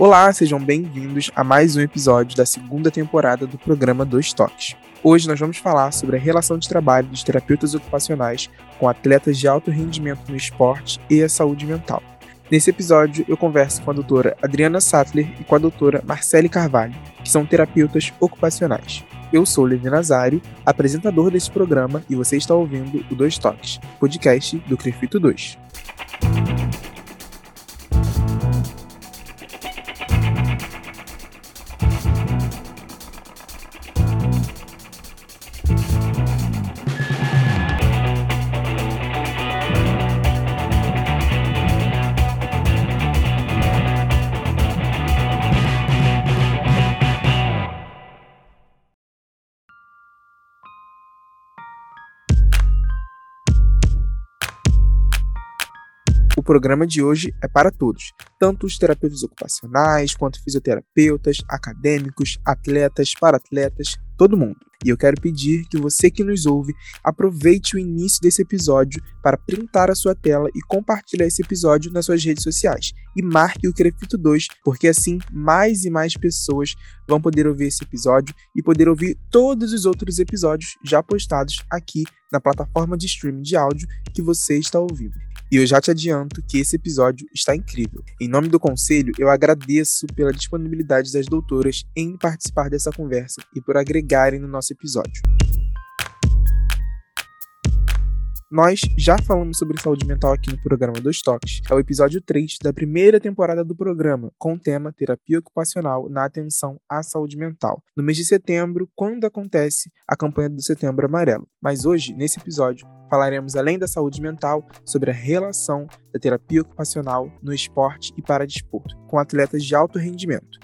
Olá, sejam bem-vindos a mais um episódio da segunda temporada do programa Dois Toques. Hoje nós vamos falar sobre a relação de trabalho dos terapeutas ocupacionais com atletas de alto rendimento no esporte e a saúde mental. Nesse episódio, eu converso com a doutora Adriana Sattler e com a doutora Marcele Carvalho, que são terapeutas ocupacionais. Eu sou Levi Nazário, apresentador desse programa, e você está ouvindo o Dois Toques, podcast do Crefito 2. Programa de hoje é para todos, tanto os terapeutas ocupacionais, quanto fisioterapeutas, acadêmicos, atletas, paratletas, todo mundo. E eu quero pedir que você que nos ouve aproveite o início desse episódio para printar a sua tela e compartilhar esse episódio nas suas redes sociais. E marque o Crefito 2, porque assim mais e mais pessoas vão poder ouvir esse episódio e poder ouvir todos os outros episódios já postados aqui na plataforma de streaming de áudio que você está ouvindo. E eu já te adianto que esse episódio está incrível. Em nome do conselho, eu agradeço pela disponibilidade das doutoras em participar dessa conversa e por agregarem no nosso episódio. Nós já falamos sobre saúde mental aqui no programa dos Toques. É o episódio 3 da primeira temporada do programa, com o tema Terapia Ocupacional na Atenção à Saúde Mental, no mês de setembro, quando acontece a campanha do Setembro Amarelo. Mas hoje, nesse episódio, falaremos além da saúde mental sobre a relação da terapia ocupacional no esporte e para desporto, com atletas de alto rendimento.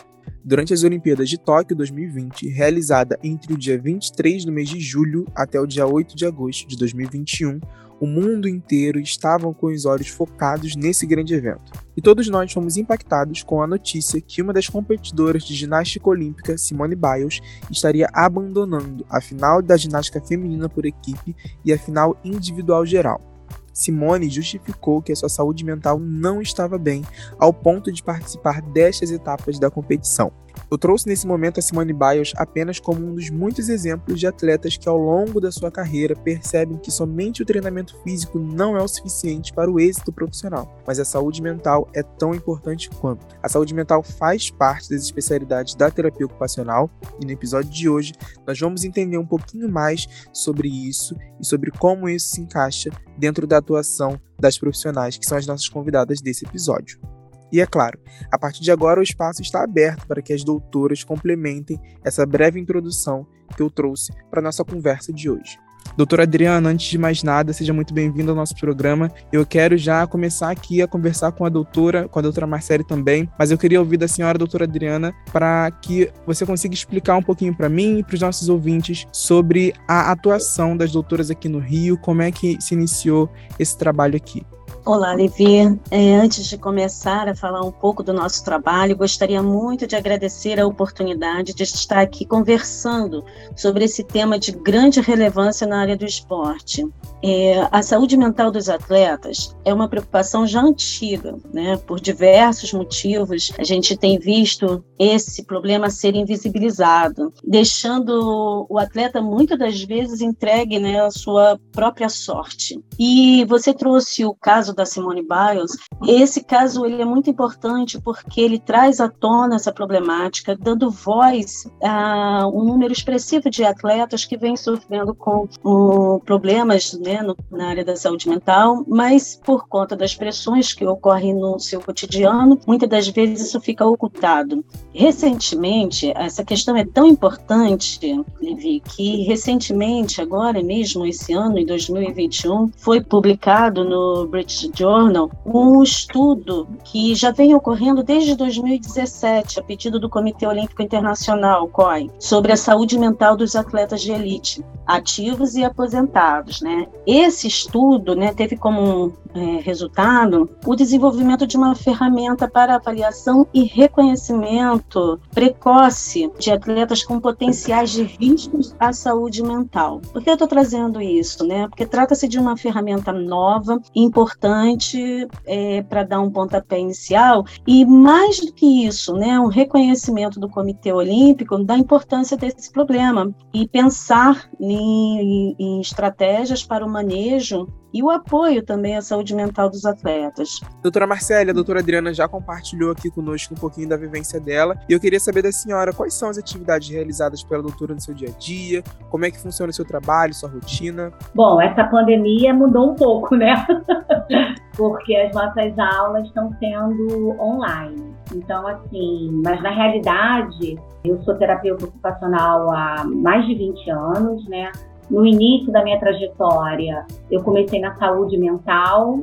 Durante as Olimpíadas de Tóquio 2020, realizada entre o dia 23 do mês de julho até o dia 8 de agosto de 2021, o mundo inteiro estava com os olhos focados nesse grande evento. E todos nós fomos impactados com a notícia que uma das competidoras de ginástica olímpica, Simone Biles, estaria abandonando a final da ginástica feminina por equipe e a final individual geral. Simone justificou que a sua saúde mental não estava bem, ao ponto de participar destas etapas da competição. Eu trouxe nesse momento a Simone Biles apenas como um dos muitos exemplos de atletas que ao longo da sua carreira percebem que somente o treinamento físico não é o suficiente para o êxito profissional, mas a saúde mental é tão importante quanto. A saúde mental faz parte das especialidades da terapia ocupacional e no episódio de hoje nós vamos entender um pouquinho mais sobre isso e sobre como isso se encaixa dentro da atuação das profissionais que são as nossas convidadas desse episódio. E é claro, a partir de agora o espaço está aberto para que as doutoras complementem essa breve introdução que eu trouxe para nossa conversa de hoje. Doutora Adriana, antes de mais nada, seja muito bem-vinda ao nosso programa. Eu quero já começar aqui a conversar com a doutora, com a doutora Marcele também, mas eu queria ouvir da senhora, doutora Adriana, para que você consiga explicar um pouquinho para mim e para os nossos ouvintes sobre a atuação das doutoras aqui no Rio, como é que se iniciou esse trabalho aqui. Olá, Levi. É, antes de começar a falar um pouco do nosso trabalho, gostaria muito de agradecer a oportunidade de estar aqui conversando sobre esse tema de grande relevância na área do esporte. É, a saúde mental dos atletas é uma preocupação já antiga, né? Por diversos motivos, a gente tem visto esse problema ser invisibilizado, deixando o atleta muitas das vezes entregue né, à sua própria sorte. E você trouxe o caso da Simone Biles. Esse caso ele é muito importante porque ele traz à tona essa problemática, dando voz a um número expressivo de atletas que vêm sofrendo com problemas né, no, na área da saúde mental, mas por conta das pressões que ocorrem no seu cotidiano, muitas das vezes isso fica ocultado. Recentemente, essa questão é tão importante, Levi, que recentemente, agora mesmo, esse ano, em 2021, foi publicado no British Journal um estudo que já vem ocorrendo desde 2017, a pedido do Comitê Olímpico Internacional, COI, sobre a saúde mental dos atletas de elite, ativos e aposentados. Né? Esse estudo né, teve como é, resultado o desenvolvimento de uma ferramenta para avaliação e reconhecimento precoce de atletas com potenciais de riscos à saúde mental. Por que eu estou trazendo isso? Né? Porque trata-se de uma ferramenta nova importante importante é, para dar um pontapé inicial e mais do que isso, né, um reconhecimento do Comitê Olímpico da importância desse problema e pensar em, em estratégias para o manejo e o apoio também à saúde mental dos atletas. Doutora Marcela, a doutora Adriana já compartilhou aqui conosco um pouquinho da vivência dela e eu queria saber da senhora quais são as atividades realizadas pela doutora no seu dia a dia, como é que funciona o seu trabalho, sua rotina. Bom, essa pandemia mudou um pouco, né? Porque as nossas aulas estão sendo online. Então, assim, mas na realidade, eu sou terapeuta ocupacional há mais de 20 anos, né? No início da minha trajetória, eu comecei na saúde mental,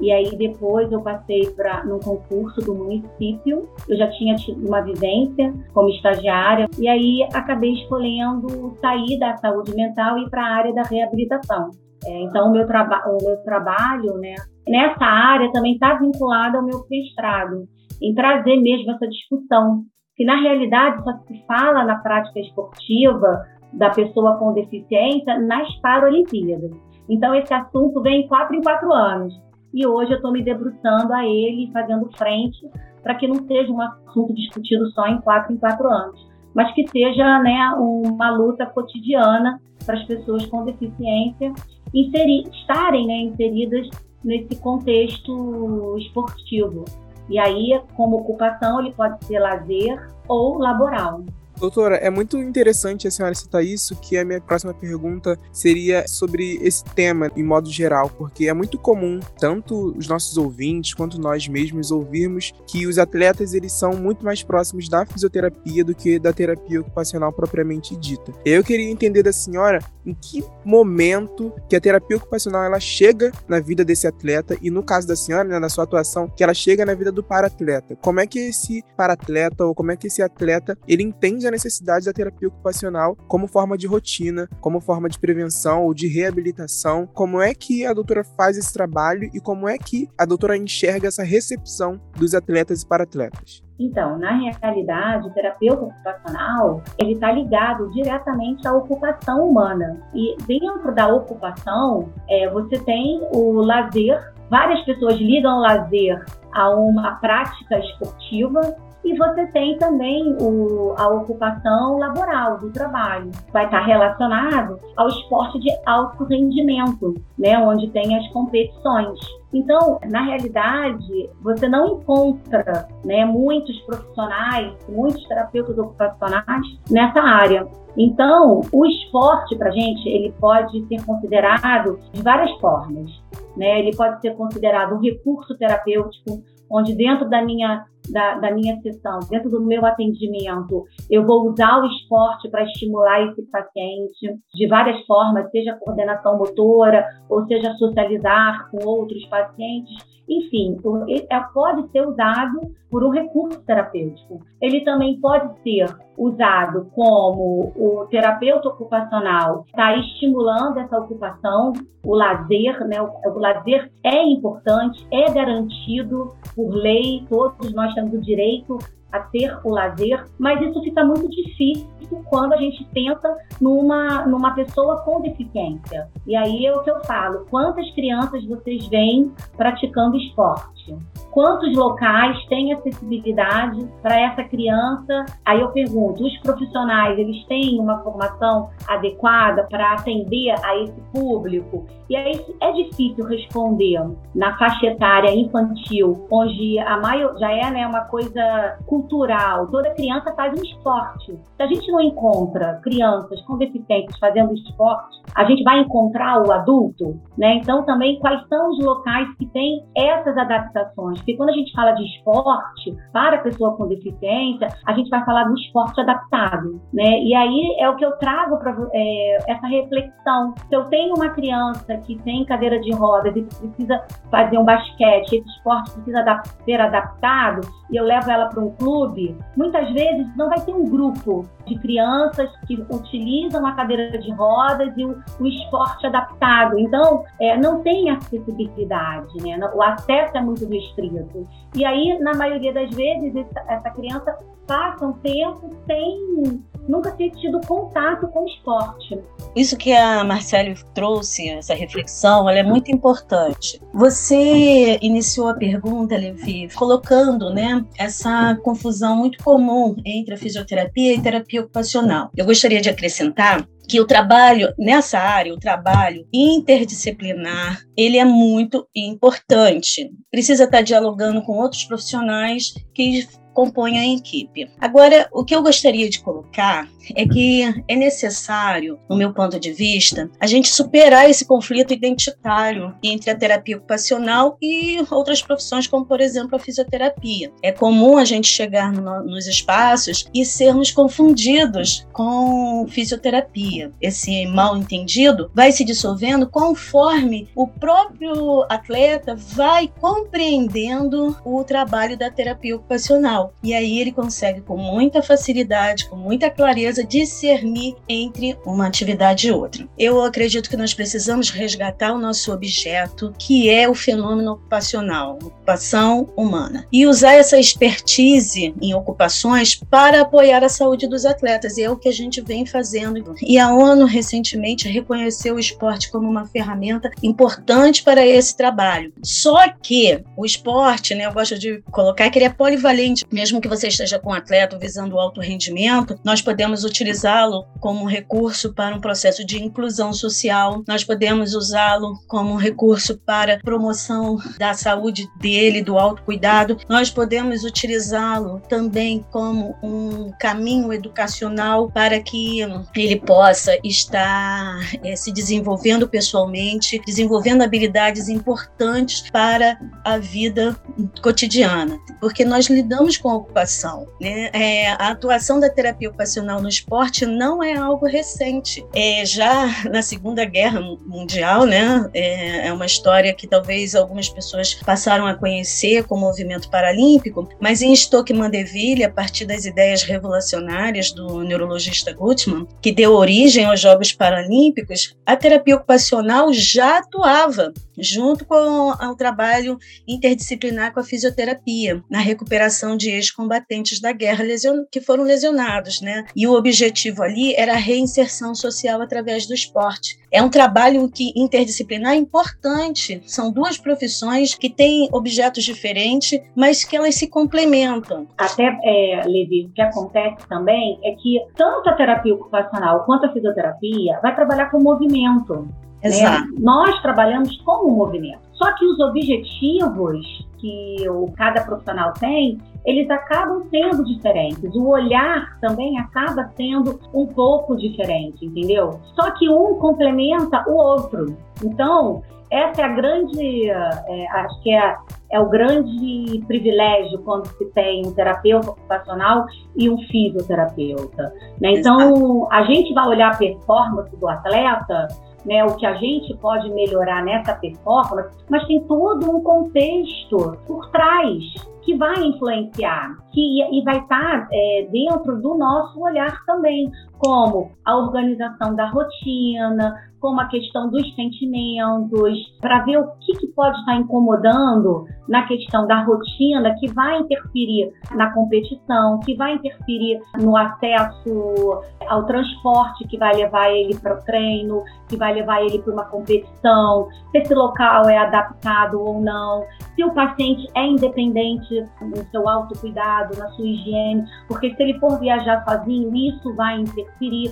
e aí depois eu passei para num concurso do município. Eu já tinha tido uma vivência como estagiária e aí acabei escolhendo sair da saúde mental e ir para a área da reabilitação. É, então o meu, o meu trabalho, né, nessa área também está vinculado ao meu mestrado, em trazer mesmo essa discussão que na realidade só se fala na prática esportiva da pessoa com deficiência nas Paralimpíadas. Então, esse assunto vem quatro em quatro anos. E hoje eu estou me debruçando a ele, fazendo frente, para que não seja um assunto discutido só em quatro em quatro anos, mas que seja né, uma luta cotidiana para as pessoas com deficiência inserir, estarem né, inseridas nesse contexto esportivo. E aí, como ocupação, ele pode ser lazer ou laboral. Doutora, é muito interessante a senhora citar isso, que a minha próxima pergunta seria sobre esse tema em modo geral, porque é muito comum, tanto os nossos ouvintes quanto nós mesmos ouvirmos que os atletas eles são muito mais próximos da fisioterapia do que da terapia ocupacional propriamente dita. Eu queria entender da senhora em que momento que a terapia ocupacional ela chega na vida desse atleta e no caso da senhora, né, na sua atuação, que ela chega na vida do paratleta. Como é que esse paratleta ou como é que esse atleta ele entende a necessidade da terapia ocupacional como forma de rotina, como forma de prevenção ou de reabilitação. Como é que a doutora faz esse trabalho e como é que a doutora enxerga essa recepção dos atletas e para-atletas? Então, na realidade, o terapeuta ocupacional, ele está ligado diretamente à ocupação humana. E dentro da ocupação, é, você tem o lazer. Várias pessoas ligam o lazer a uma prática esportiva, e você tem também o, a ocupação laboral do trabalho. Vai estar relacionado ao esporte de alto rendimento, né, onde tem as competições. Então, na realidade, você não encontra né, muitos profissionais, muitos terapeutas ocupacionais nessa área. Então, o esporte para gente ele pode ser considerado de várias formas. Né? Ele pode ser considerado um recurso terapêutico, onde dentro da minha da, da, minha sessão, dentro do meu atendimento, eu vou usar o esporte para estimular esse paciente de várias formas, seja coordenação motora, ou seja socializar com outros pacientes. Enfim, é, pode ser usado por um recurso terapêutico. Ele também pode ser usado como o terapeuta ocupacional está estimulando essa ocupação, o lazer, né? O, o lazer é importante, é garantido por lei, todos nós temos o direito a ter o lazer, mas isso fica muito difícil quando a gente pensa numa, numa pessoa com deficiência. E aí é o que eu falo: quantas crianças vocês veem praticando esporte? Quantos locais têm acessibilidade para essa criança? Aí eu pergunto: os profissionais eles têm uma formação adequada para atender a esse público? E aí é difícil responder na faixa etária infantil, onde a maior já é né, uma coisa cultural. Toda criança faz um esporte. Se a gente não encontra crianças com deficiências fazendo esporte, a gente vai encontrar o adulto, né? Então também quais são os locais que têm essas adaptações? Porque quando a gente fala de esporte para a pessoa com deficiência, a gente vai falar do esporte adaptado, né? E aí é o que eu trago para é, essa reflexão. Se eu tenho uma criança que tem cadeira de rodas e precisa fazer um basquete, esse esporte precisa ser adaptado, e eu levo ela para um clube, muitas vezes não vai ter um grupo de crianças que utilizam a cadeira de rodas e o, o esporte adaptado. Então, é, não tem acessibilidade, né? O acesso é muito restrito. E aí, na maioria das vezes, essa, essa criança passa um tempo sem nunca ter tido contato com o esporte. Isso que a Marcele trouxe, essa reflexão, ela é muito importante. Você iniciou a pergunta, Levi, colocando né, essa confusão muito comum entre a fisioterapia e terapia ocupacional. Eu gostaria de acrescentar que o trabalho nessa área, o trabalho interdisciplinar, ele é muito importante. Precisa estar dialogando com outros profissionais que compõem a equipe. Agora, o que eu gostaria de colocar é que é necessário, no meu ponto de vista, a gente superar esse conflito identitário entre a terapia ocupacional e outras profissões, como, por exemplo, a fisioterapia. É comum a gente chegar no, nos espaços e sermos confundidos com fisioterapia. Esse mal entendido vai se dissolvendo conforme o próprio atleta vai compreendendo o trabalho da terapia ocupacional. E aí ele consegue, com muita facilidade, com muita clareza, discernir entre uma atividade e outra. Eu acredito que nós precisamos resgatar o nosso objeto, que é o fenômeno ocupacional, ocupação humana, e usar essa expertise em ocupações para apoiar a saúde dos atletas, e é o que a gente vem fazendo. E a ONU recentemente reconheceu o esporte como uma ferramenta importante para esse trabalho. Só que o esporte, né, eu gosto de colocar que ele é polivalente, mesmo que você esteja com um atleta visando alto rendimento, nós podemos utilizá-lo como recurso para um processo de inclusão social, nós podemos usá-lo como recurso para promoção da saúde dele, do autocuidado, nós podemos utilizá-lo também como um caminho educacional para que ele possa estar é, se desenvolvendo pessoalmente, desenvolvendo habilidades importantes para a vida cotidiana, porque nós lidamos com a ocupação. Né? É, a atuação da terapia ocupacional no esporte não é algo recente. É, já na Segunda Guerra Mundial, né, é, é uma história que talvez algumas pessoas passaram a conhecer com o movimento paralímpico, mas em Stoke Mandeville, a partir das ideias revolucionárias do neurologista Gutmann, que deu origem aos Jogos Paralímpicos, a terapia ocupacional já atuava junto com o trabalho interdisciplinar com a fisioterapia, na recuperação de ex-combatentes da guerra que foram lesionados, né? E o objetivo ali era a reinserção social através do esporte. É um trabalho que interdisciplinar importante. São duas profissões que têm objetos diferentes, mas que elas se complementam. Até, é, Levi, o que acontece também é que tanto a terapia ocupacional quanto a fisioterapia vai trabalhar com movimento. Né? Exato. Né? Nós trabalhamos como movimento. Só que os objetivos que o, cada profissional tem, eles acabam sendo diferentes. O olhar também acaba sendo um pouco diferente, entendeu? Só que um complementa o outro. Então, essa é a grande, é, acho que é, é o grande privilégio quando se tem um terapeuta ocupacional e um fisioterapeuta. Né? Então, a gente vai olhar a performance do atleta né, o que a gente pode melhorar nessa performance, mas tem todo um contexto por trás que vai influenciar, que e vai estar é, dentro do nosso olhar também, como a organização da rotina, como a questão dos sentimentos, para ver o que, que, pode estar incomodando na questão da rotina, que vai interferir na competição, que vai interferir no acesso ao transporte que vai levar ele para o treino, que vai levar ele para uma competição, se esse local é adaptado ou não, se o paciente é independente no seu autocuidado, na sua higiene, porque se ele for viajar sozinho, isso vai interferir.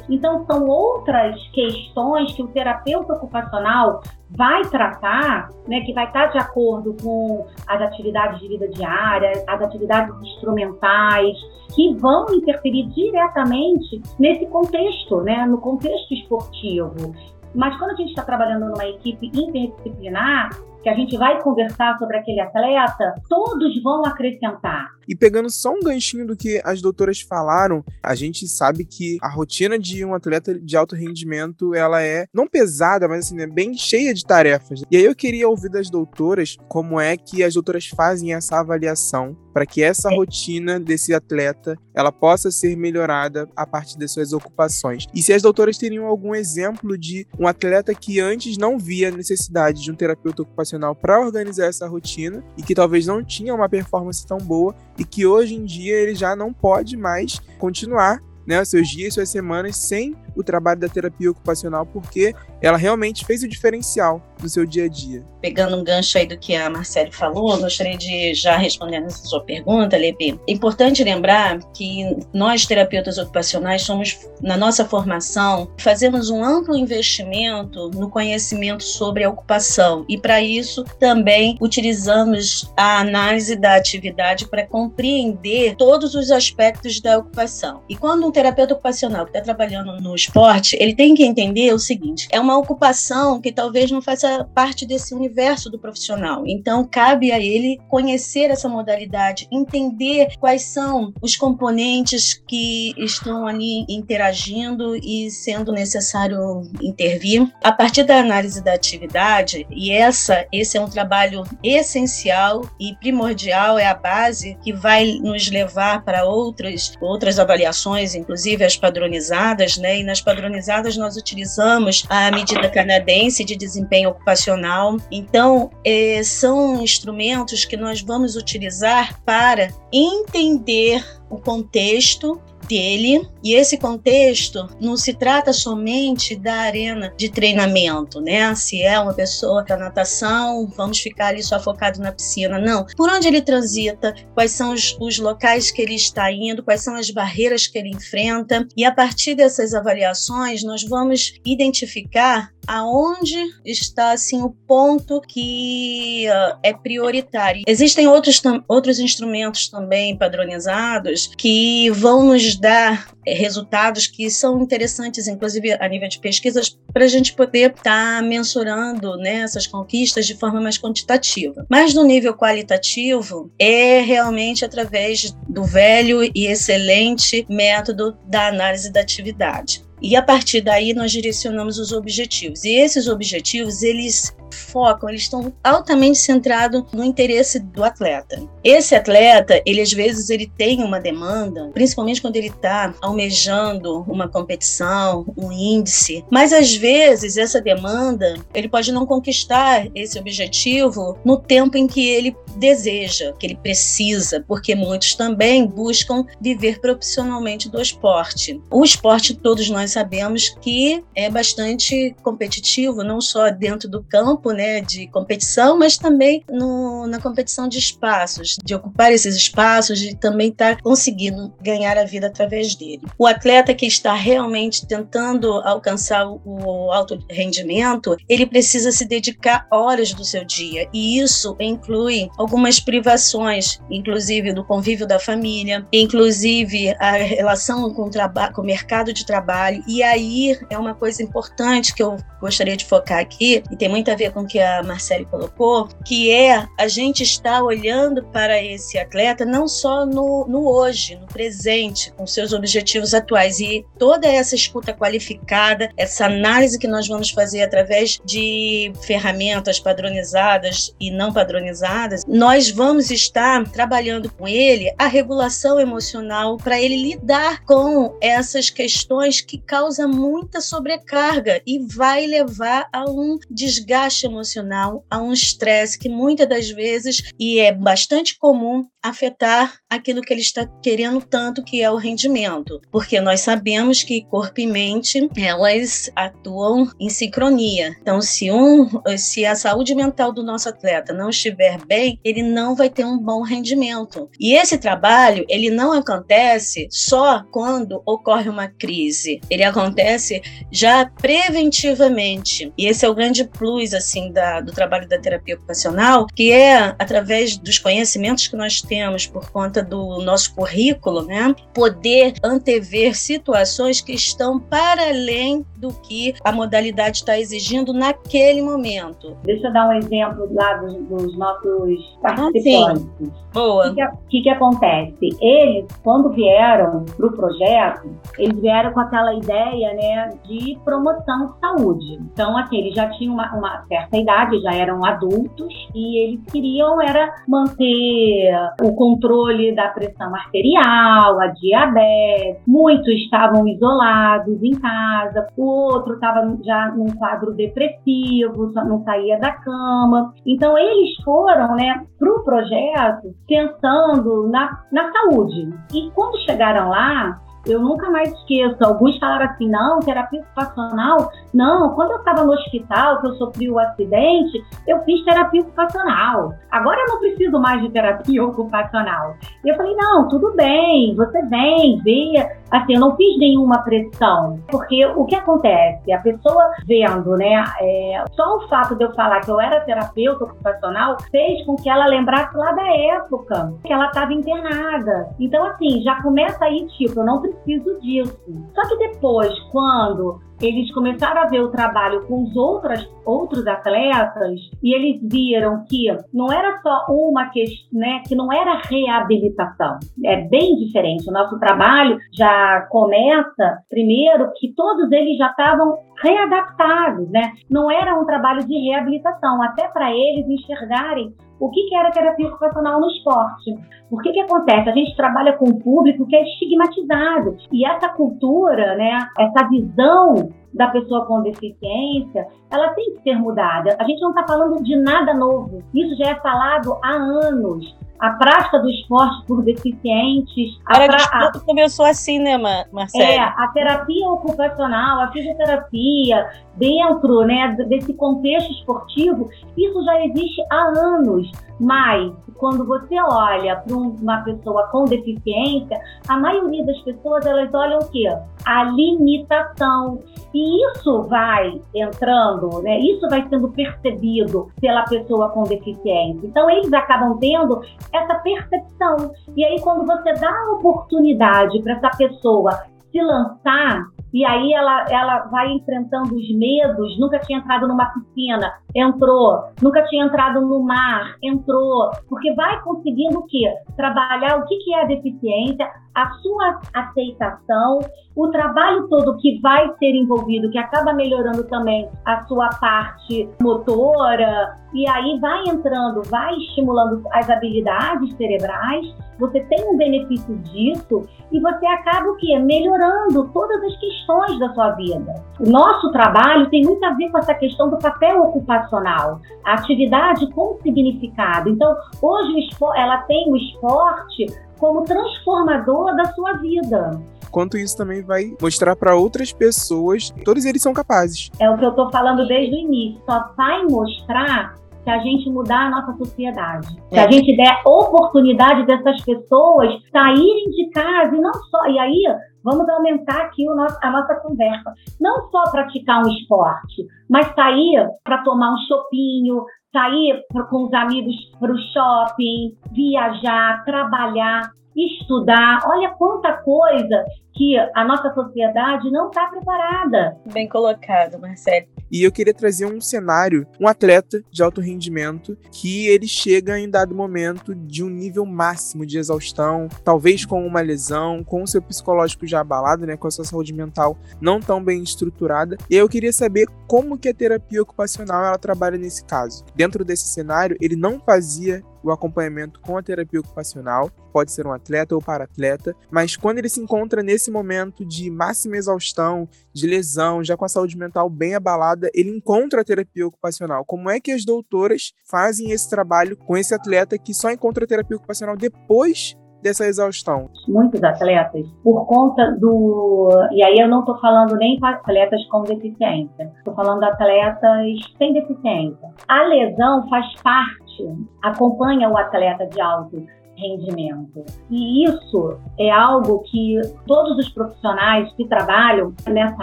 Então, são outras questões que o terapeuta ocupacional vai tratar, né, que vai estar de acordo com as atividades de vida diária, as atividades instrumentais, que vão interferir diretamente nesse contexto, né, no contexto esportivo. Mas quando a gente está trabalhando numa equipe interdisciplinar, que a gente vai conversar sobre aquele atleta, todos vão acrescentar. E pegando só um ganchinho do que as doutoras falaram, a gente sabe que a rotina de um atleta de alto rendimento, ela é não pesada, mas assim, é bem cheia de tarefas. E aí eu queria ouvir das doutoras como é que as doutoras fazem essa avaliação para que essa rotina desse atleta ela possa ser melhorada a partir das suas ocupações. E se as doutoras teriam algum exemplo de um atleta que antes não via necessidade de um terapeuta ocupacional para organizar essa rotina e que talvez não tinha uma performance tão boa e que hoje em dia ele já não pode mais continuar né, os seus dias, suas semanas sem o trabalho da terapia ocupacional, porque ela realmente fez o diferencial no seu dia a dia. Pegando um gancho aí do que a Marcele falou, gostaria de já responder essa sua pergunta, Lepe. É importante lembrar que nós, terapeutas ocupacionais, somos, na nossa formação, fazemos um amplo investimento no conhecimento sobre a ocupação e, para isso, também utilizamos a análise da atividade para compreender todos os aspectos da ocupação. E quando um terapeuta ocupacional que está trabalhando no esporte, ele tem que entender o seguinte: é uma ocupação que talvez não faça parte desse universo do profissional. Então, cabe a ele conhecer essa modalidade, entender quais são os componentes que estão ali interagindo e sendo necessário intervir. A partir da análise da atividade, e essa, esse é um trabalho essencial e primordial, é a base que vai nos levar para outras, outras avaliações, inclusive as padronizadas, né? E nas padronizadas nós utilizamos a medida canadense de desempenho ocupacional. Então, é, são instrumentos que nós vamos utilizar para entender o contexto dele e esse contexto não se trata somente da arena de treinamento, né? Se é uma pessoa para natação, vamos ficar ali só focado na piscina, não. Por onde ele transita, quais são os, os locais que ele está indo, quais são as barreiras que ele enfrenta e a partir dessas avaliações nós vamos identificar aonde está assim o ponto que uh, é prioritário. Existem outros, outros instrumentos também padronizados que vão nos dar eh, resultados que são interessantes, inclusive a nível de pesquisas, para a gente poder estar tá mensurando né, essas conquistas de forma mais quantitativa. Mas no nível qualitativo, é realmente através do velho e excelente método da análise da atividade. E a partir daí nós direcionamos os objetivos. E esses objetivos, eles focam, eles estão altamente centrados no interesse do atleta. Esse atleta, ele às vezes ele tem uma demanda, principalmente quando ele está almejando uma competição, um índice, mas às vezes essa demanda, ele pode não conquistar esse objetivo no tempo em que ele deseja, que ele precisa, porque muitos também buscam viver profissionalmente do esporte. O esporte, todos nós sabemos que é bastante competitivo, não só dentro do campo, né, de competição, mas também no, na competição de espaços, de ocupar esses espaços, de também estar tá conseguindo ganhar a vida através dele. O atleta que está realmente tentando alcançar o alto rendimento, ele precisa se dedicar horas do seu dia, e isso inclui algumas privações, inclusive do convívio da família, inclusive a relação com o, com o mercado de trabalho, e aí é uma coisa importante que eu gostaria de focar aqui, e tem muito a ver com o que a Marcele colocou, que é a gente estar olhando para esse atleta não só no, no hoje, no presente, com seus objetivos atuais. E toda essa escuta qualificada, essa análise que nós vamos fazer através de ferramentas padronizadas e não padronizadas, nós vamos estar trabalhando com ele a regulação emocional para ele lidar com essas questões que causam muita sobrecarga e vai levar a um desgaste emocional, a um estresse que muitas das vezes, e é bastante comum, afetar aquilo que ele está querendo tanto, que é o rendimento. Porque nós sabemos que corpo e mente, elas atuam em sincronia. Então, se, um, se a saúde mental do nosso atleta não estiver bem, ele não vai ter um bom rendimento. E esse trabalho, ele não acontece só quando ocorre uma crise. Ele acontece já preventivamente. E esse é o grande plus, assim, da, do trabalho da terapia ocupacional, que é através dos conhecimentos que nós temos por conta do nosso currículo, né, poder antever situações que estão para além do que a modalidade está exigindo naquele momento. Deixa eu dar um exemplo lá dos, dos nossos participantes. Ah, Boa. O que, que, que, acontece? Eles, quando vieram para o projeto, eles vieram com aquela ideia né, de promoção de saúde. Então, assim, eles já tinham uma, uma certa idade, já eram adultos, e eles queriam era manter o controle da pressão arterial, a diabetes. Muitos estavam isolados em casa, o outro estava já num quadro depressivo, não saía da cama. Então, eles foram né, para o projeto pensando na, na saúde. E quando chegaram lá, eu nunca mais esqueço. Alguns falaram assim: não, terapia ocupacional. Não, quando eu estava no hospital, que eu sofri o um acidente, eu fiz terapia ocupacional. Agora eu não preciso mais de terapia ocupacional. E eu falei: não, tudo bem, você vem, vê. Assim, eu não fiz nenhuma pressão. Porque o que acontece? A pessoa vendo, né? É, só o fato de eu falar que eu era terapeuta ocupacional fez com que ela lembrasse lá da época que ela estava internada. Então, assim, já começa aí, tipo, eu não preciso disso. Só que depois, quando eles começaram a ver o trabalho com os outros, outros atletas e eles viram que não era só uma questão, né, que não era reabilitação. É bem diferente. O nosso trabalho já começa, primeiro, que todos eles já estavam readaptados, né? Não era um trabalho de reabilitação, até para eles enxergarem o que, era terapia ocupacional no esporte. Por que que acontece? A gente trabalha com um público que é estigmatizado e essa cultura, né, essa visão da pessoa com deficiência, ela tem que ser mudada. A gente não está falando de nada novo. Isso já é falado há anos a prática do esporte por deficientes. A pra... a... começou assim, né, Marcelo? É, a terapia ocupacional, a fisioterapia, dentro né, desse contexto esportivo, isso já existe há anos. Mas, quando você olha para uma pessoa com deficiência, a maioria das pessoas elas olham o quê? A limitação. E isso vai entrando, né? Isso vai sendo percebido pela pessoa com deficiência. Então, eles acabam tendo essa percepção. E aí, quando você dá a oportunidade para essa pessoa se lançar, e aí ela, ela vai enfrentando os medos, nunca tinha entrado numa piscina, entrou, nunca tinha entrado no mar, entrou, porque vai conseguindo o quê? Trabalhar o que, que é a deficiência, a sua aceitação, o trabalho todo que vai ser envolvido, que acaba melhorando também a sua parte motora, e aí vai entrando, vai estimulando as habilidades cerebrais, você tem um benefício disso e você acaba o quê? Melhorando todas as questões da sua vida. O nosso trabalho tem muito a ver com essa questão do papel ocupacional, a atividade com significado. Então, hoje ela tem o esporte como transformador da sua vida. Quanto isso também vai mostrar para outras pessoas, todos eles são capazes. É o que eu estou falando desde o início. Só vai mostrar se a gente mudar a nossa sociedade. Se a é. gente der oportunidade dessas pessoas saírem de casa e não só. E aí, vamos aumentar aqui o nosso, a nossa conversa. Não só praticar um esporte, mas sair para tomar um chopinho, sair com os amigos para o shopping, viajar, trabalhar, estudar. Olha quanta coisa que a nossa sociedade não está preparada. Bem colocado, Marcelo. E eu queria trazer um cenário, um atleta de alto rendimento que ele chega em dado momento de um nível máximo de exaustão, talvez com uma lesão, com o seu psicológico já abalado, né, com a sua saúde mental não tão bem estruturada. E eu queria saber como que a terapia ocupacional ela trabalha nesse caso. Dentro desse cenário, ele não fazia o acompanhamento com a terapia ocupacional, pode ser um atleta ou para-atleta, mas quando ele se encontra nesse momento de máxima exaustão, de lesão, já com a saúde mental bem abalada, ele encontra a terapia ocupacional. Como é que as doutoras fazem esse trabalho com esse atleta que só encontra a terapia ocupacional depois dessa exaustão? Muitos atletas, por conta do. E aí eu não estou falando nem atletas com deficiência, estou falando atletas sem deficiência. A lesão faz parte, acompanha o atleta de alto rendimento. E isso é algo que todos os profissionais que trabalham nessa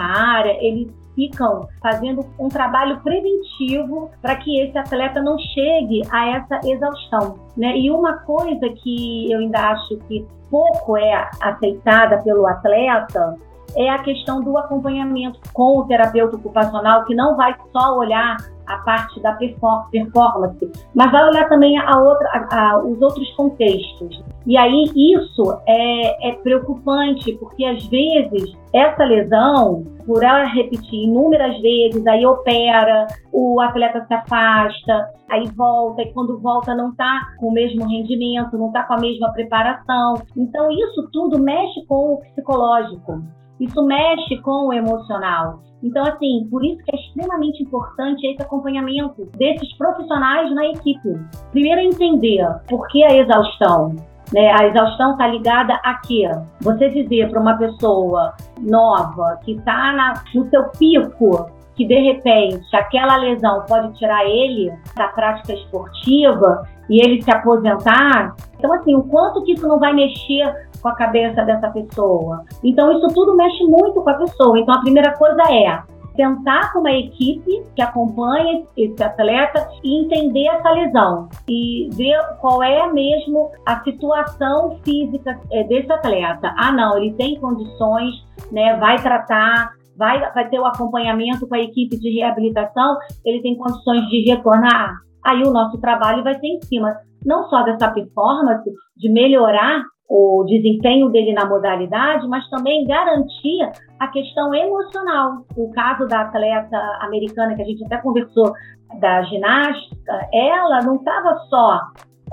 área, eles ficam fazendo um trabalho preventivo para que esse atleta não chegue a essa exaustão. Né? E uma coisa que eu ainda acho que pouco é aceitada pelo atleta é a questão do acompanhamento com o terapeuta ocupacional, que não vai só olhar a parte da performance, mas vai olhar também a outra, a, a, os outros contextos. E aí isso é, é preocupante, porque às vezes essa lesão, por ela repetir inúmeras vezes, aí opera, o atleta se afasta, aí volta, e quando volta não está com o mesmo rendimento, não está com a mesma preparação. Então isso tudo mexe com o psicológico. Isso mexe com o emocional. Então, assim, por isso que é extremamente importante esse acompanhamento desses profissionais na equipe. Primeiro, entender por que a exaustão. Né? A exaustão está ligada a quê? Você dizer para uma pessoa nova que está no seu pico que de repente aquela lesão pode tirar ele da prática esportiva e ele se aposentar. Então, assim, o quanto que isso não vai mexer com a cabeça dessa pessoa? Então, isso tudo mexe muito com a pessoa. Então, a primeira coisa é sentar com uma equipe que acompanha esse atleta e entender essa lesão e ver qual é mesmo a situação física é, desse atleta. Ah, não, ele tem condições, né? Vai tratar, vai, vai ter o acompanhamento com a equipe de reabilitação, ele tem condições de retornar. Aí o nosso trabalho vai ser em cima não só dessa performance, de melhorar o desempenho dele na modalidade, mas também garantir a questão emocional. O caso da atleta americana que a gente até conversou da ginástica, ela não estava só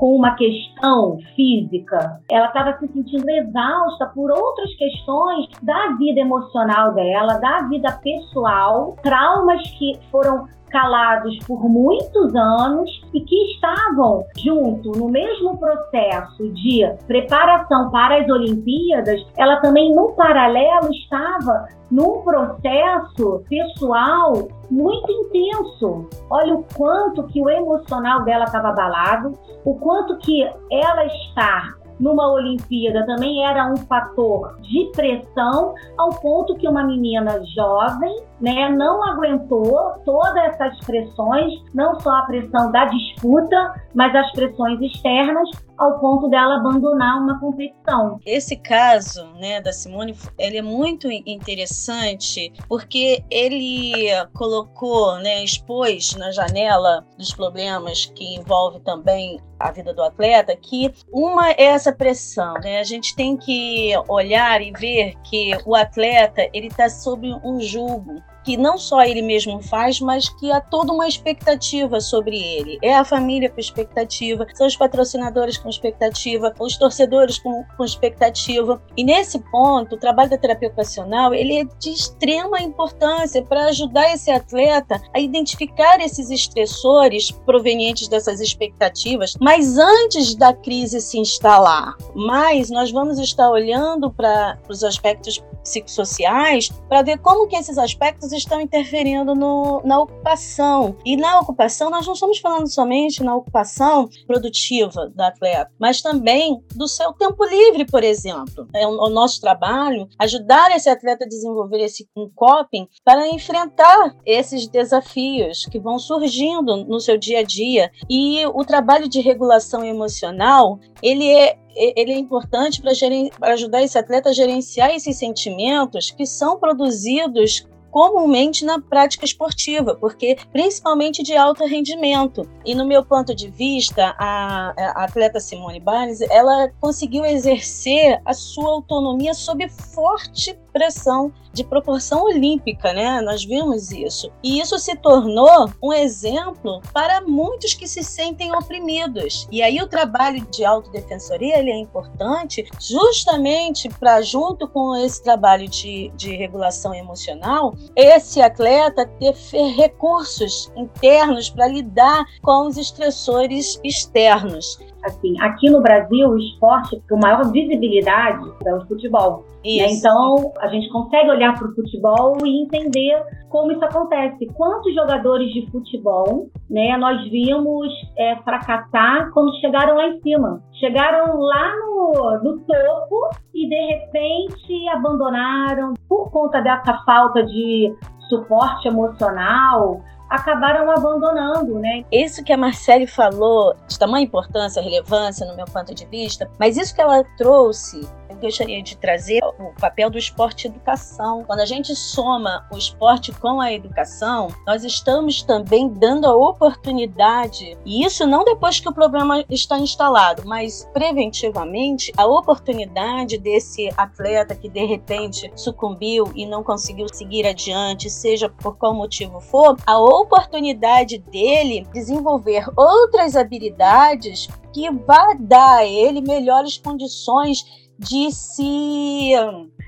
com uma questão física, ela estava se sentindo exausta por outras questões da vida emocional dela, da vida pessoal, traumas que foram calados por muitos anos e que estavam junto no mesmo processo de preparação para as Olimpíadas, ela também no paralelo estava num processo pessoal muito intenso. Olha o quanto que o emocional dela estava abalado, o quanto que ela está numa Olimpíada também era um fator de pressão, ao ponto que uma menina jovem né, não aguentou todas essas pressões, não só a pressão da disputa, mas as pressões externas, ao ponto dela abandonar uma competição. Esse caso, né, da Simone, ele é muito interessante porque ele colocou, né, expôs na janela dos problemas que envolve também a vida do atleta, que uma é essa pressão, né? A gente tem que olhar e ver que o atleta ele está sob um julgo que não só ele mesmo faz, mas que há toda uma expectativa sobre ele. É a família com expectativa, são os patrocinadores com expectativa, os torcedores com, com expectativa. E nesse ponto, o trabalho da terapia ocupacional ele é de extrema importância para ajudar esse atleta a identificar esses estressores provenientes dessas expectativas, mas antes da crise se instalar. Mas nós vamos estar olhando para os aspectos psicossociais para ver como que esses aspectos estão interferindo no, na ocupação. E na ocupação, nós não estamos falando somente na ocupação produtiva do atleta, mas também do seu tempo livre, por exemplo. É o, o nosso trabalho ajudar esse atleta a desenvolver esse um coping para enfrentar esses desafios que vão surgindo no seu dia a dia. E o trabalho de regulação emocional, ele é ele é importante para ajudar esse atleta a gerenciar esses sentimentos que são produzidos comumente na prática esportiva, porque principalmente de alto rendimento. E no meu ponto de vista, a, a atleta Simone Biles, ela conseguiu exercer a sua autonomia sob forte pressão de proporção olímpica, né? Nós vimos isso. E isso se tornou um exemplo para muitos que se sentem oprimidos. E aí o trabalho de autodefensoria ele é importante justamente para, junto com esse trabalho de, de regulação emocional, esse atleta ter recursos internos para lidar com os estressores externos. Assim, aqui no Brasil, o esporte com maior visibilidade é o futebol. Né? Então, a gente consegue olhar para o futebol e entender como isso acontece. Quantos jogadores de futebol né, nós vimos é, fracassar quando chegaram lá em cima? Chegaram lá no, no topo e, de repente, abandonaram por conta dessa falta de suporte emocional, acabaram abandonando, né? Isso que a Marcele falou, de tamanha importância, relevância no meu ponto de vista, mas isso que ela trouxe gostaria de trazer o papel do esporte e educação. Quando a gente soma o esporte com a educação, nós estamos também dando a oportunidade, e isso não depois que o problema está instalado, mas preventivamente, a oportunidade desse atleta que de repente sucumbiu e não conseguiu seguir adiante, seja por qual motivo for, a oportunidade dele desenvolver outras habilidades que vai dar a ele melhores condições de se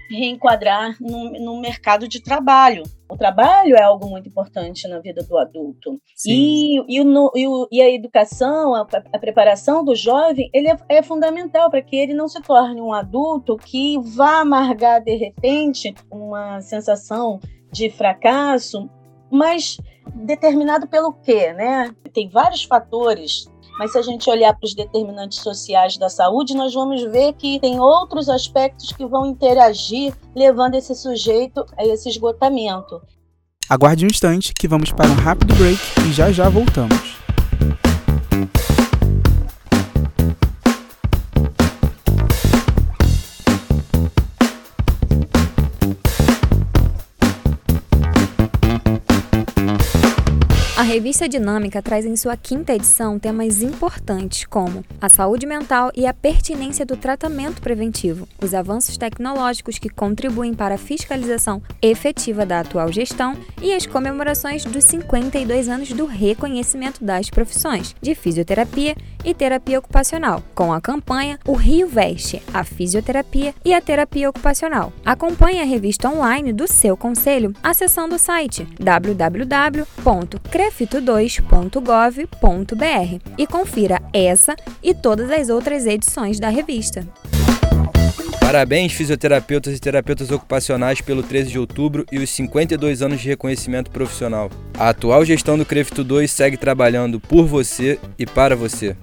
reenquadrar no, no mercado de trabalho. O trabalho é algo muito importante na vida do adulto. E, e, no, e, o, e, a educação, a, a, preparação do jovem, ele é, é fundamental para que ele não se torne um adulto que vá amargar, de repente, uma sensação de fracasso, mas determinado pelo quê, né? Tem vários fatores mas se a gente olhar para os determinantes sociais da saúde, nós vamos ver que tem outros aspectos que vão interagir, levando esse sujeito a esse esgotamento. Aguarde um instante que vamos para um rápido break e já já voltamos. Revista Dinâmica traz em sua quinta edição temas importantes como a saúde mental e a pertinência do tratamento preventivo, os avanços tecnológicos que contribuem para a fiscalização efetiva da atual gestão e as comemorações dos 52 anos do reconhecimento das profissões de fisioterapia e terapia ocupacional, com a campanha O Rio Veste, a fisioterapia e a terapia ocupacional. Acompanhe a revista online do seu conselho acessando o site www.cref grafito2.gov.br e confira essa e todas as outras edições da revista. Parabéns, fisioterapeutas e terapeutas ocupacionais, pelo 13 de outubro e os 52 anos de reconhecimento profissional. A atual gestão do Crefito 2 segue trabalhando por você e para você.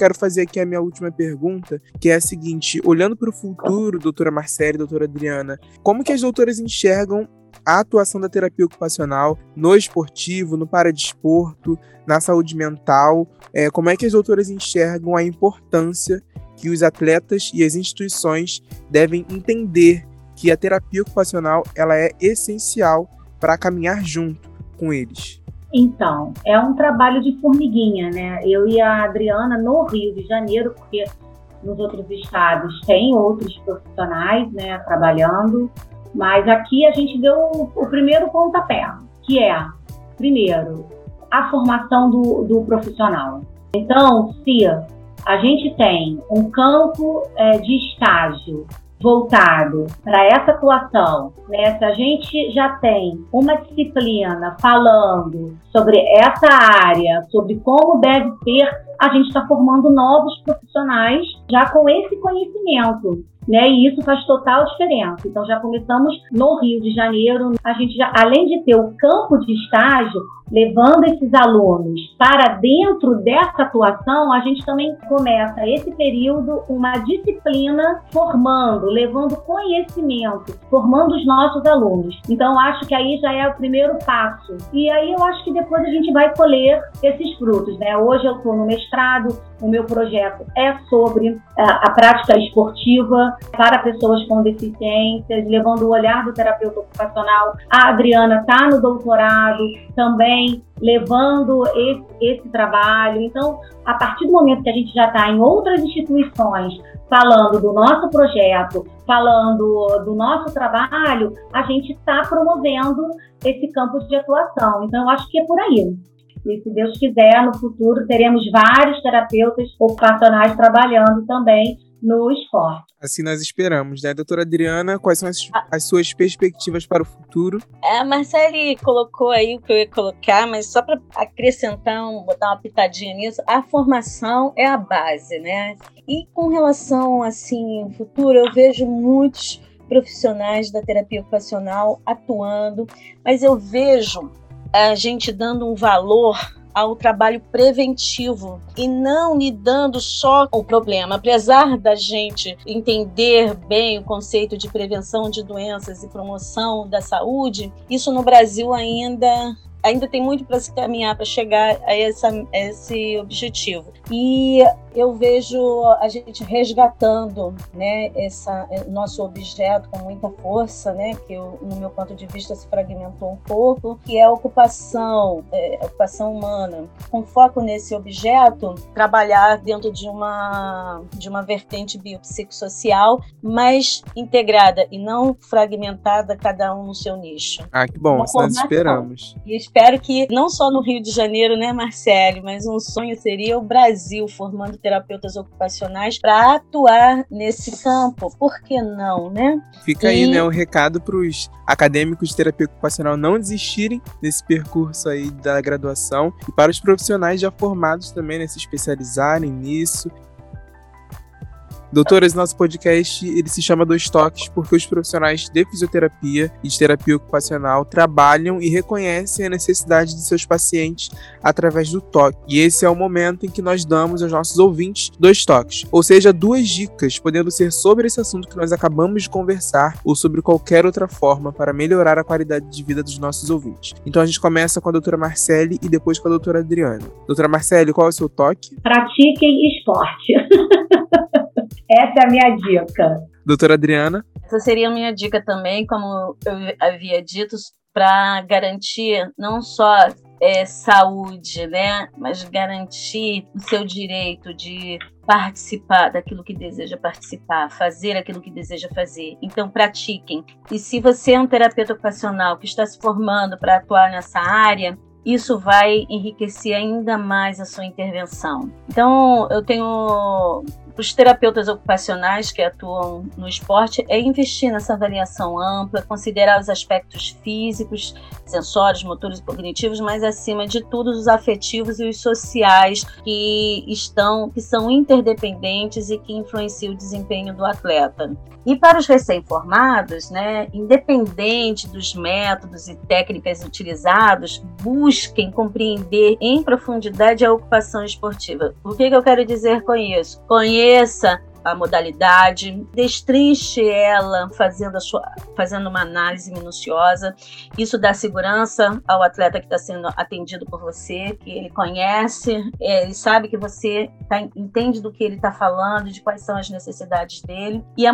Quero fazer aqui a minha última pergunta, que é a seguinte: olhando para o futuro, doutora Marcele, doutora Adriana, como que as doutoras enxergam a atuação da terapia ocupacional no esportivo, no paradesporto, na saúde mental? É, como é que as doutoras enxergam a importância que os atletas e as instituições devem entender que a terapia ocupacional ela é essencial para caminhar junto com eles? Então, é um trabalho de formiguinha, né? Eu e a Adriana no Rio de Janeiro, porque nos outros estados tem outros profissionais, né, trabalhando, mas aqui a gente deu o, primeiro pontapé, que é, primeiro, a formação do, do profissional. Então, se a gente tem um campo é, de estágio voltado para essa atuação, né? Se a gente já tem uma disciplina falando sobre essa área, sobre como deve ser, a gente está formando novos profissionais já com esse conhecimento né? E isso faz total diferença. Então já começamos no Rio de Janeiro, a gente já, além de ter o campo de estágio, levando esses alunos para dentro dessa atuação, a gente também começa esse período uma disciplina formando, levando conhecimento, formando os nossos alunos. Então acho que aí já é o primeiro passo. E aí eu acho que depois a gente vai colher esses frutos, né? Hoje eu estou no mestrado, o meu projeto é sobre eh, a prática esportiva para pessoas com deficiências, levando o olhar do terapeuta ocupacional. A Adriana está no doutorado também, levando esse, esse trabalho. Então, a partir do momento que a gente já está em outras instituições falando do nosso projeto, falando do nosso trabalho, a gente está promovendo esse campo de atuação. Então, eu acho que é por aí. E se Deus quiser, no futuro teremos vários terapeutas ocupacionais trabalhando também no esporte. Assim nós esperamos, né? Doutora Adriana, quais são as, as suas perspectivas para o futuro? A Marcele colocou aí o que eu ia colocar, mas só para acrescentar, um, botar uma pitadinha nisso, a formação é a base, né? E com relação, assim, futuro, eu vejo muitos profissionais da terapia ocupacional atuando, mas eu vejo a gente dando um valor ao trabalho preventivo e não lidando só com o problema. Apesar da gente entender bem o conceito de prevenção de doenças e promoção da saúde, isso no Brasil ainda ainda tem muito para se caminhar para chegar a, essa, a esse objetivo. E eu vejo a gente resgatando né, essa, nosso objeto com muita força, né, que eu, no meu ponto de vista se fragmentou um pouco, que é a ocupação, é, a ocupação humana. Com foco nesse objeto, trabalhar dentro de uma, de uma vertente biopsicossocial, mais integrada e não fragmentada, cada um no seu nicho. Ah, que bom, nós esperamos. E espero que não só no Rio de Janeiro, né, Marcele, mas um sonho seria o Brasil formando terapeutas ocupacionais para atuar nesse campo. Por que não, né? Fica e... aí, né, o um recado para os acadêmicos de terapia ocupacional não desistirem desse percurso aí da graduação e para os profissionais já formados também, né, se especializarem nisso Doutoras, nosso podcast ele se chama Dois Toques porque os profissionais de fisioterapia e de terapia ocupacional trabalham e reconhecem a necessidade de seus pacientes através do toque. E esse é o momento em que nós damos aos nossos ouvintes dois toques, ou seja, duas dicas, podendo ser sobre esse assunto que nós acabamos de conversar ou sobre qualquer outra forma para melhorar a qualidade de vida dos nossos ouvintes. Então a gente começa com a doutora Marcele e depois com a doutora Adriana. Doutora Marcele, qual é o seu toque? Pratiquem esporte. Essa é a minha dica. Doutora Adriana? Essa seria a minha dica também, como eu havia dito, para garantir não só é, saúde, né, mas garantir o seu direito de participar daquilo que deseja participar, fazer aquilo que deseja fazer. Então, pratiquem. E se você é um terapeuta ocupacional que está se formando para atuar nessa área, isso vai enriquecer ainda mais a sua intervenção. Então, eu tenho os terapeutas ocupacionais que atuam no esporte é investir nessa avaliação ampla, considerar os aspectos físicos, sensórios, motores e cognitivos, mas acima de tudo os afetivos e os sociais que estão, que são interdependentes e que influenciam o desempenho do atleta. E para os recém-formados, né, independente dos métodos e técnicas utilizados, busquem compreender em profundidade a ocupação esportiva. O que, que eu quero dizer com isso? Conheça a modalidade, destrinche ela fazendo, a sua, fazendo uma análise minuciosa. Isso dá segurança ao atleta que está sendo atendido por você, que ele conhece, ele sabe que você tá, entende do que ele está falando, de quais são as necessidades dele, e a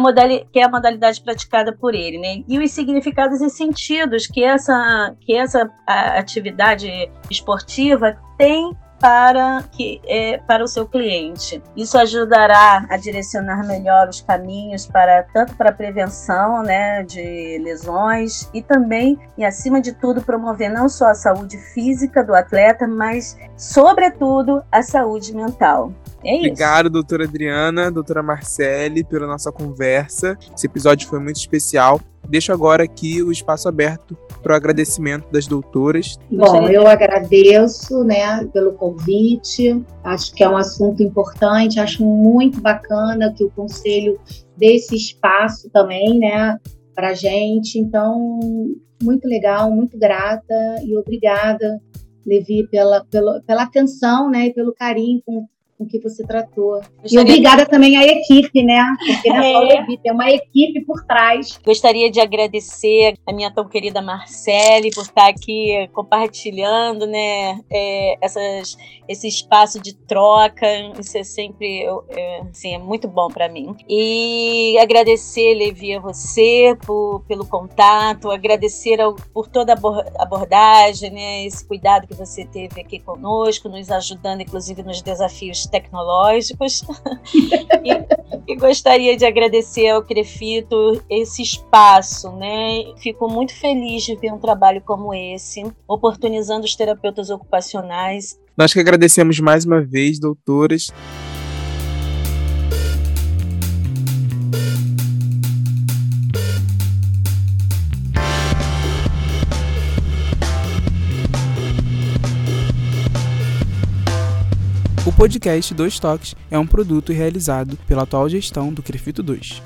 que é a modalidade praticada por ele, né? E os significados e sentidos que essa, que essa atividade esportiva tem para, que, é, para o seu cliente. Isso ajudará a direcionar melhor os caminhos para tanto para a prevenção né, de lesões e também, e acima de tudo, promover não só a saúde física do atleta, mas, sobretudo, a saúde mental. É Obrigado, doutora Adriana, doutora Marcele, pela nossa conversa. Esse episódio foi muito especial. Deixo agora aqui o espaço aberto para o agradecimento das doutoras. Bom, eu agradeço né, pelo convite. Acho que é um assunto importante, acho muito bacana que o Conselho dê esse espaço também né, para a gente. Então, muito legal, muito grata e obrigada, Levi, pela, pela, pela atenção né, e pelo carinho com com que você tratou. E obrigada também à equipe, né? Porque não é só Levi, tem uma equipe por trás. Gostaria de agradecer a minha tão querida Marcele por estar aqui compartilhando, né, é, essas, esse espaço de troca. Isso é sempre, é, assim, é muito bom para mim. E agradecer, Levi, a você por, pelo contato, agradecer ao, por toda a abordagem, né, esse cuidado que você teve aqui conosco, nos ajudando, inclusive, nos desafios tecnológicos. e, e, gostaria de agradecer ao Crefito esse espaço, né? Fico muito feliz de ver um trabalho como esse, oportunizando os terapeutas ocupacionais. Nós que agradecemos mais uma vez, doutoras. Podcast Dois Toques é um produto realizado pela atual gestão do Crefito 2.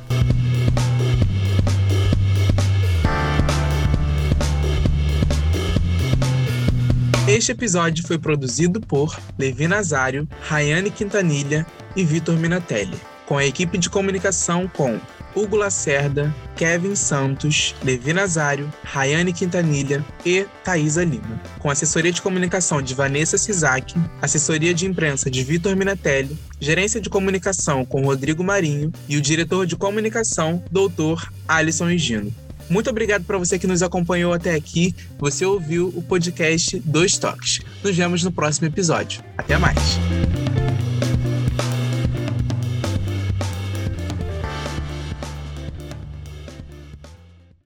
Este episódio foi produzido por Levi Nazário, Rayane Quintanilha e Vitor Minatelli, com a equipe de comunicação com Hugo Lacerda, Kevin Santos, Levi Nazário, Rayane Quintanilha e Thaisa Lima. Com assessoria de comunicação de Vanessa Sizak, assessoria de imprensa de Vitor Minatelli, gerência de comunicação com Rodrigo Marinho e o diretor de comunicação, doutor Alisson Higino. Muito obrigado para você que nos acompanhou até aqui. Você ouviu o podcast Dois Toques. Nos vemos no próximo episódio. Até mais!